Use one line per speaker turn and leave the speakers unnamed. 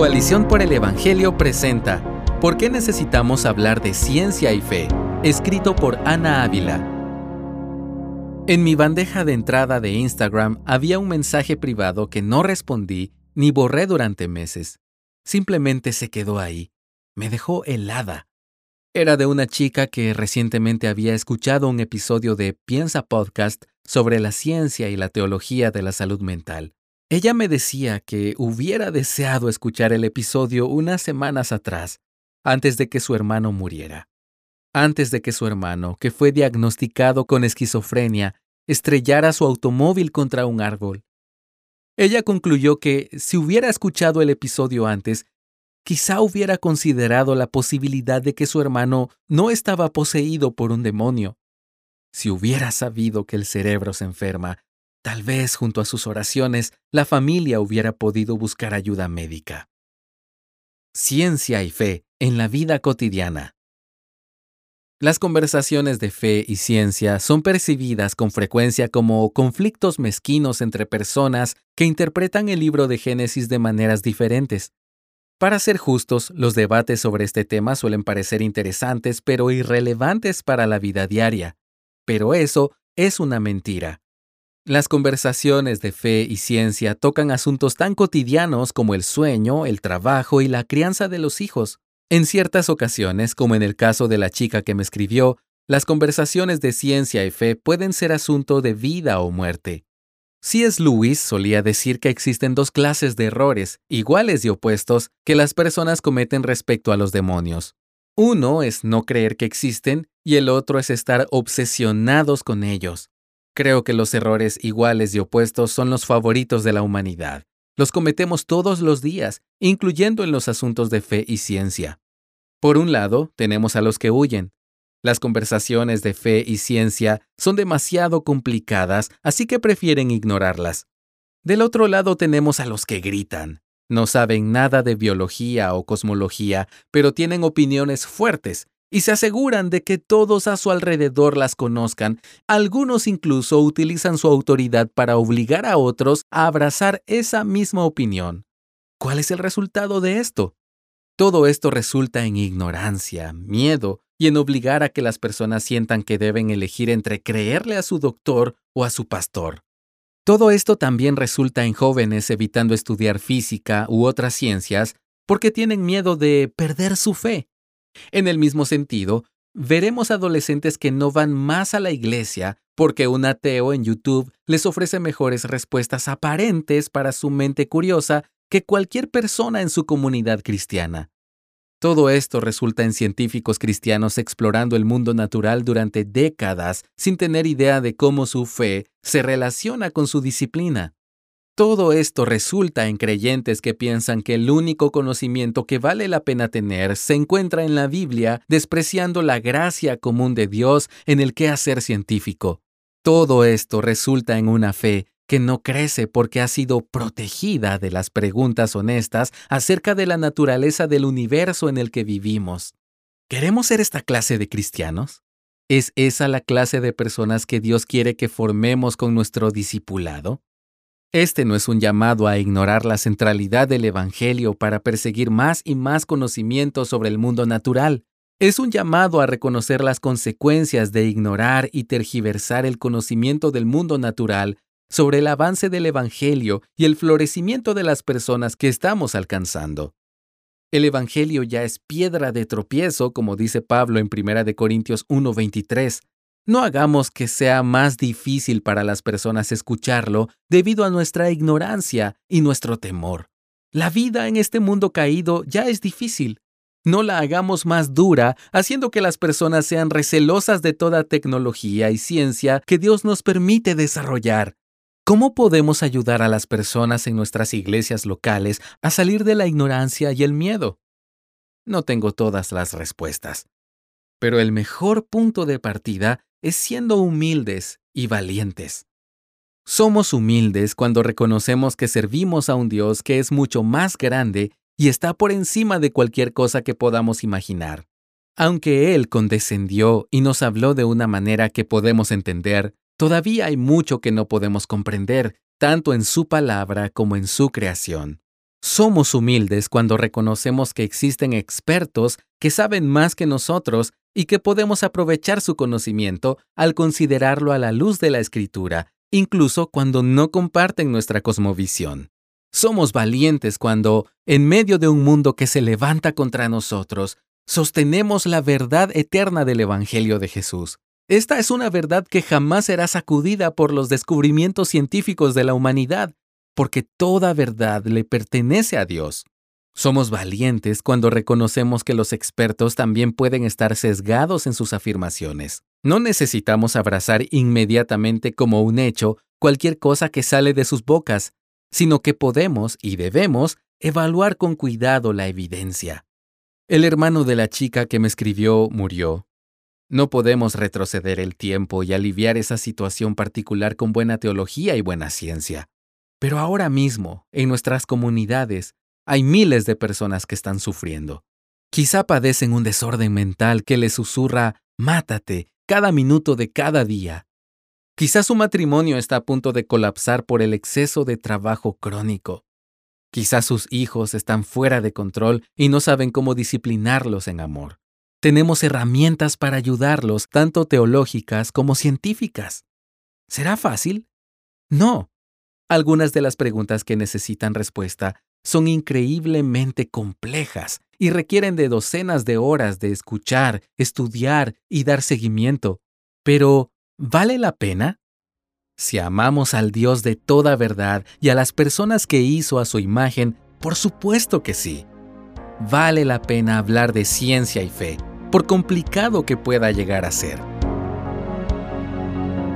Coalición por el Evangelio presenta ¿Por qué necesitamos hablar de ciencia y fe? Escrito por Ana Ávila. En mi bandeja de entrada de Instagram había un mensaje privado que no respondí ni borré durante meses. Simplemente se quedó ahí. Me dejó helada. Era de una chica que recientemente había escuchado un episodio de Piensa Podcast sobre la ciencia y la teología de la salud mental. Ella me decía que hubiera deseado escuchar el episodio unas semanas atrás, antes de que su hermano muriera. Antes de que su hermano, que fue diagnosticado con esquizofrenia, estrellara su automóvil contra un árbol. Ella concluyó que si hubiera escuchado el episodio antes, quizá hubiera considerado la posibilidad de que su hermano no estaba poseído por un demonio. Si hubiera sabido que el cerebro se enferma, Tal vez junto a sus oraciones la familia hubiera podido buscar ayuda médica. Ciencia y fe en la vida cotidiana. Las conversaciones de fe y ciencia son percibidas con frecuencia como conflictos mezquinos entre personas que interpretan el libro de Génesis de maneras diferentes. Para ser justos, los debates sobre este tema suelen parecer interesantes pero irrelevantes para la vida diaria. Pero eso es una mentira. Las conversaciones de fe y ciencia tocan asuntos tan cotidianos como el sueño, el trabajo y la crianza de los hijos. En ciertas ocasiones, como en el caso de la chica que me escribió, las conversaciones de ciencia y fe pueden ser asunto de vida o muerte. C.S. Lewis solía decir que existen dos clases de errores, iguales y opuestos, que las personas cometen respecto a los demonios. Uno es no creer que existen y el otro es estar obsesionados con ellos. Creo que los errores iguales y opuestos son los favoritos de la humanidad. Los cometemos todos los días, incluyendo en los asuntos de fe y ciencia. Por un lado, tenemos a los que huyen. Las conversaciones de fe y ciencia son demasiado complicadas, así que prefieren ignorarlas. Del otro lado tenemos a los que gritan. No saben nada de biología o cosmología, pero tienen opiniones fuertes y se aseguran de que todos a su alrededor las conozcan. Algunos incluso utilizan su autoridad para obligar a otros a abrazar esa misma opinión. ¿Cuál es el resultado de esto? Todo esto resulta en ignorancia, miedo y en obligar a que las personas sientan que deben elegir entre creerle a su doctor o a su pastor. Todo esto también resulta en jóvenes evitando estudiar física u otras ciencias porque tienen miedo de perder su fe en el mismo sentido, veremos adolescentes que no van más a la iglesia porque un ateo en YouTube les ofrece mejores respuestas aparentes para su mente curiosa que cualquier persona en su comunidad cristiana. Todo esto resulta en científicos cristianos explorando el mundo natural durante décadas sin tener idea de cómo su fe se relaciona con su disciplina. Todo esto resulta en creyentes que piensan que el único conocimiento que vale la pena tener se encuentra en la Biblia, despreciando la gracia común de Dios en el quehacer científico. Todo esto resulta en una fe que no crece porque ha sido protegida de las preguntas honestas acerca de la naturaleza del universo en el que vivimos. ¿Queremos ser esta clase de cristianos? ¿Es esa la clase de personas que Dios quiere que formemos con nuestro discipulado? Este no es un llamado a ignorar la centralidad del Evangelio para perseguir más y más conocimiento sobre el mundo natural. Es un llamado a reconocer las consecuencias de ignorar y tergiversar el conocimiento del mundo natural sobre el avance del Evangelio y el florecimiento de las personas que estamos alcanzando. El Evangelio ya es piedra de tropiezo, como dice Pablo en 1 Corintios 1:23, no hagamos que sea más difícil para las personas escucharlo debido a nuestra ignorancia y nuestro temor. La vida en este mundo caído ya es difícil. No la hagamos más dura haciendo que las personas sean recelosas de toda tecnología y ciencia que Dios nos permite desarrollar. ¿Cómo podemos ayudar a las personas en nuestras iglesias locales a salir de la ignorancia y el miedo? No tengo todas las respuestas. Pero el mejor punto de partida es siendo humildes y valientes. Somos humildes cuando reconocemos que servimos a un Dios que es mucho más grande y está por encima de cualquier cosa que podamos imaginar. Aunque Él condescendió y nos habló de una manera que podemos entender, todavía hay mucho que no podemos comprender, tanto en su palabra como en su creación. Somos humildes cuando reconocemos que existen expertos que saben más que nosotros y que podemos aprovechar su conocimiento al considerarlo a la luz de la escritura, incluso cuando no comparten nuestra cosmovisión. Somos valientes cuando, en medio de un mundo que se levanta contra nosotros, sostenemos la verdad eterna del Evangelio de Jesús. Esta es una verdad que jamás será sacudida por los descubrimientos científicos de la humanidad, porque toda verdad le pertenece a Dios. Somos valientes cuando reconocemos que los expertos también pueden estar sesgados en sus afirmaciones. No necesitamos abrazar inmediatamente como un hecho cualquier cosa que sale de sus bocas, sino que podemos y debemos evaluar con cuidado la evidencia. El hermano de la chica que me escribió murió. No podemos retroceder el tiempo y aliviar esa situación particular con buena teología y buena ciencia. Pero ahora mismo, en nuestras comunidades, hay miles de personas que están sufriendo. Quizá padecen un desorden mental que les susurra, mátate, cada minuto de cada día. Quizá su matrimonio está a punto de colapsar por el exceso de trabajo crónico. Quizá sus hijos están fuera de control y no saben cómo disciplinarlos en amor. Tenemos herramientas para ayudarlos, tanto teológicas como científicas. ¿Será fácil? No. Algunas de las preguntas que necesitan respuesta son increíblemente complejas y requieren de docenas de horas de escuchar, estudiar y dar seguimiento. Pero, ¿Vale la pena? Si amamos al Dios de toda verdad y a las personas que hizo a su imagen, por supuesto que sí. Vale la pena hablar de ciencia y fe, por complicado que pueda llegar a ser.